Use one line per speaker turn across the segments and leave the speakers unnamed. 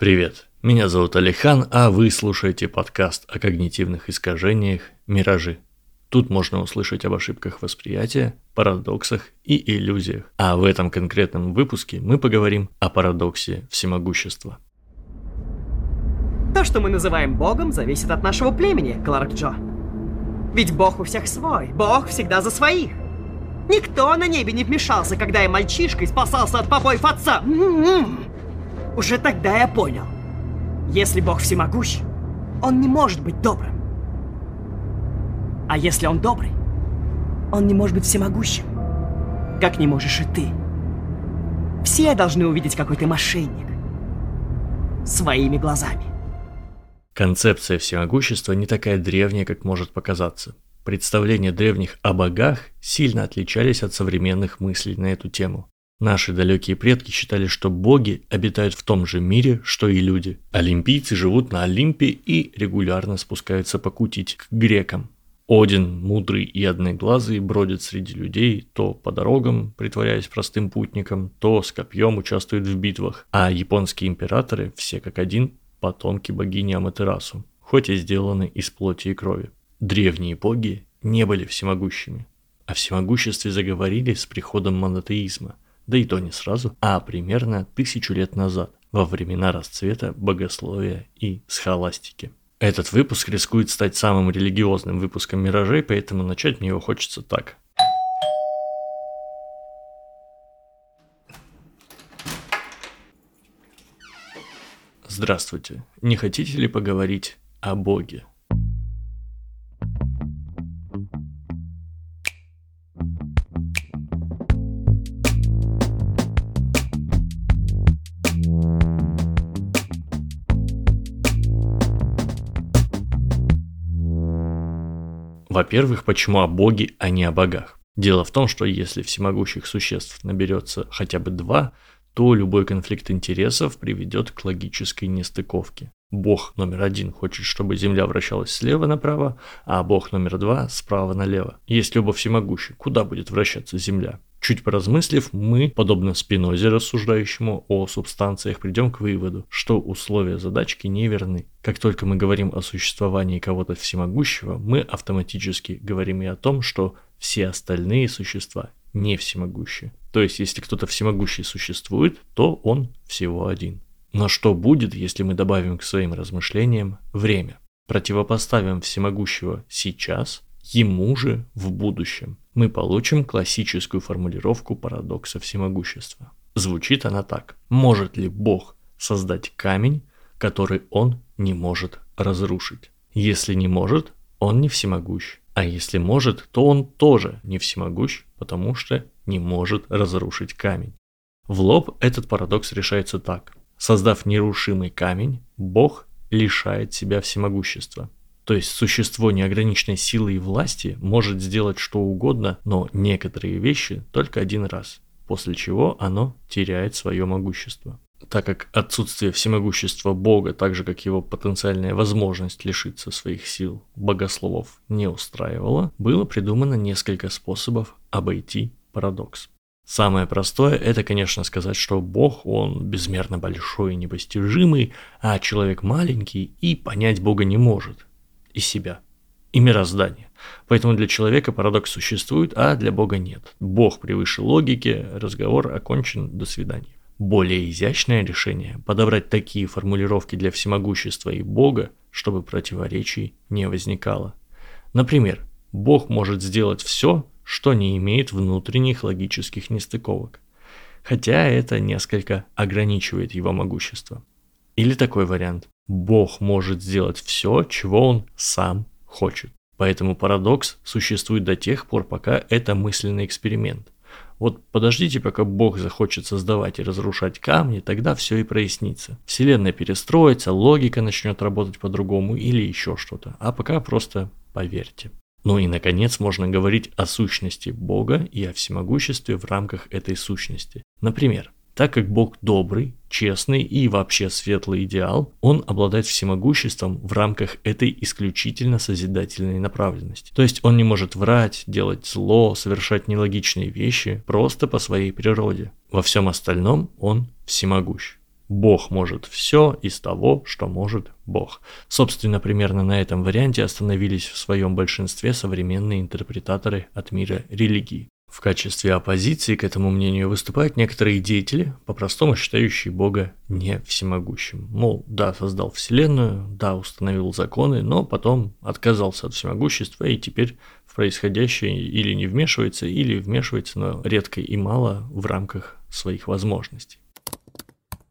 Привет, меня зовут Алихан, а вы слушаете подкаст о когнитивных искажениях «Миражи». Тут можно услышать об ошибках восприятия, парадоксах и иллюзиях. А в этом конкретном выпуске мы поговорим о парадоксе всемогущества.
То, что мы называем Богом, зависит от нашего племени, Кларк Джо. Ведь Бог у всех свой, Бог всегда за своих. Никто на небе не вмешался, когда я мальчишкой спасался от побоев отца. М-м-м. Уже тогда я понял. Если Бог всемогущ, Он не может быть добрым. А если Он добрый, Он не может быть всемогущим. Как не можешь и ты. Все должны увидеть, какой ты мошенник. Своими глазами.
Концепция всемогущества не такая древняя, как может показаться. Представления древних о богах сильно отличались от современных мыслей на эту тему. Наши далекие предки считали, что боги обитают в том же мире, что и люди. Олимпийцы живут на Олимпе и регулярно спускаются покутить к грекам. Один, мудрый и одноглазый, бродит среди людей то по дорогам, притворяясь простым путником, то с копьем участвует в битвах. А японские императоры, все как один, потомки богини Аматерасу, хоть и сделаны из плоти и крови. Древние боги не были всемогущими. О всемогуществе заговорили с приходом монотеизма – да и то не сразу, а примерно тысячу лет назад, во времена расцвета богословия и схоластики. Этот выпуск рискует стать самым религиозным выпуском «Миражей», поэтому начать мне его хочется так. Здравствуйте. Не хотите ли поговорить о Боге? Во-первых, почему о Боге, а не о богах? Дело в том, что если всемогущих существ наберется хотя бы два, то любой конфликт интересов приведет к логической нестыковке. Бог номер один хочет, чтобы Земля вращалась слева направо, а Бог номер два справа налево. Если оба всемогущи, куда будет вращаться Земля? Чуть поразмыслив, мы, подобно Спинозе, рассуждающему о субстанциях, придем к выводу, что условия задачки неверны. Как только мы говорим о существовании кого-то всемогущего, мы автоматически говорим и о том, что все остальные существа не всемогущие. То есть, если кто-то всемогущий существует, то он всего один. Но что будет, если мы добавим к своим размышлениям время? Противопоставим всемогущего сейчас ему же в будущем. Мы получим классическую формулировку парадокса всемогущества. Звучит она так. Может ли Бог создать камень, который он не может разрушить? Если не может, он не всемогущ. А если может, то он тоже не всемогущ, потому что не может разрушить камень. В лоб этот парадокс решается так. Создав нерушимый камень, Бог лишает себя всемогущества. То есть существо неограниченной силы и власти может сделать что угодно, но некоторые вещи только один раз, после чего оно теряет свое могущество. Так как отсутствие всемогущества Бога, так же как его потенциальная возможность лишиться своих сил богословов не устраивало, было придумано несколько способов обойти парадокс. Самое простое – это, конечно, сказать, что Бог, он безмерно большой и непостижимый, а человек маленький и понять Бога не может и себя, и мироздание. Поэтому для человека парадокс существует, а для Бога нет. Бог превыше логики, разговор окончен, до свидания. Более изящное решение – подобрать такие формулировки для всемогущества и Бога, чтобы противоречий не возникало. Например, Бог может сделать все, что не имеет внутренних логических нестыковок. Хотя это несколько ограничивает его могущество. Или такой вариант. Бог может сделать все, чего он сам хочет. Поэтому парадокс существует до тех пор, пока это мысленный эксперимент. Вот подождите, пока Бог захочет создавать и разрушать камни, тогда все и прояснится. Вселенная перестроится, логика начнет работать по-другому или еще что-то. А пока просто поверьте. Ну и, наконец, можно говорить о сущности Бога и о всемогуществе в рамках этой сущности. Например, так как Бог добрый, честный и вообще светлый идеал, он обладает всемогуществом в рамках этой исключительно созидательной направленности. То есть он не может врать, делать зло, совершать нелогичные вещи просто по своей природе. Во всем остальном он всемогущ. Бог может все из того, что может Бог. Собственно, примерно на этом варианте остановились в своем большинстве современные интерпретаторы от мира религии. В качестве оппозиции к этому мнению выступают некоторые деятели, по-простому считающие Бога не всемогущим. Мол, да, создал Вселенную, да, установил законы, но потом отказался от всемогущества и теперь в происходящее или не вмешивается, или вмешивается, но редко и мало в рамках своих возможностей.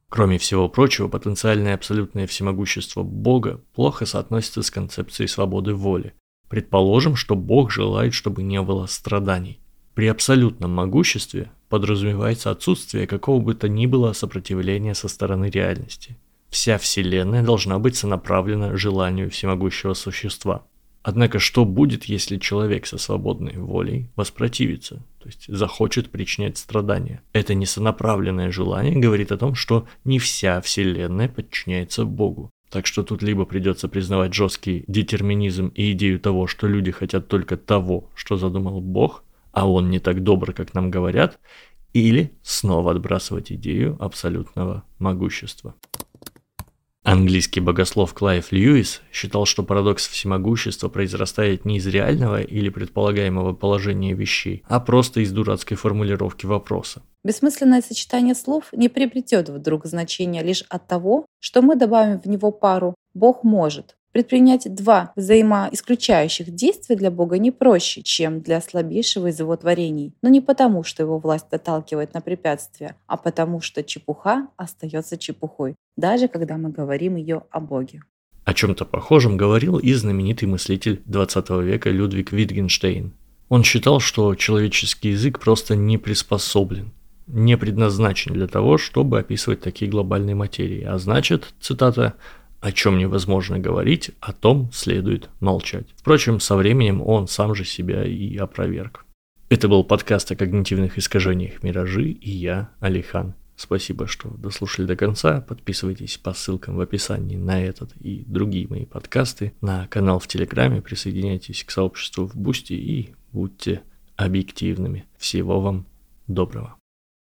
Кроме всего прочего, потенциальное абсолютное всемогущество Бога плохо соотносится с концепцией свободы воли. Предположим, что Бог желает, чтобы не было страданий. При абсолютном могуществе подразумевается отсутствие какого бы то ни было сопротивления со стороны реальности. Вся Вселенная должна быть сонаправлена желанию всемогущего существа. Однако что будет, если человек со свободной волей воспротивится, то есть захочет причинять страдания? Это несонаправленное желание говорит о том, что не вся Вселенная подчиняется Богу. Так что тут либо придется признавать жесткий детерминизм и идею того, что люди хотят только того, что задумал Бог, а он не так добр, как нам говорят, или снова отбрасывать идею абсолютного могущества. Английский богослов Клайв Льюис считал, что парадокс всемогущества произрастает не из реального или предполагаемого положения вещей, а просто из дурацкой формулировки вопроса.
Бессмысленное сочетание слов не приобретет вдруг значения лишь от того, что мы добавим в него пару «Бог может», Предпринять два взаимоисключающих действия для Бога не проще, чем для слабейшего из его творений. Но не потому, что его власть доталкивает на препятствия, а потому, что чепуха остается чепухой, даже когда мы говорим ее о Боге.
О чем-то похожем говорил и знаменитый мыслитель 20 века Людвиг Витгенштейн. Он считал, что человеческий язык просто не приспособлен, не предназначен для того, чтобы описывать такие глобальные материи. А значит, цитата, о чем невозможно говорить, о том следует молчать. Впрочем, со временем он сам же себя и опроверг. Это был подкаст о когнитивных искажениях «Миражи» и я, Алихан. Спасибо, что дослушали до конца. Подписывайтесь по ссылкам в описании на этот и другие мои подкасты, на канал в Телеграме, присоединяйтесь к сообществу в Бусти и будьте объективными. Всего вам доброго.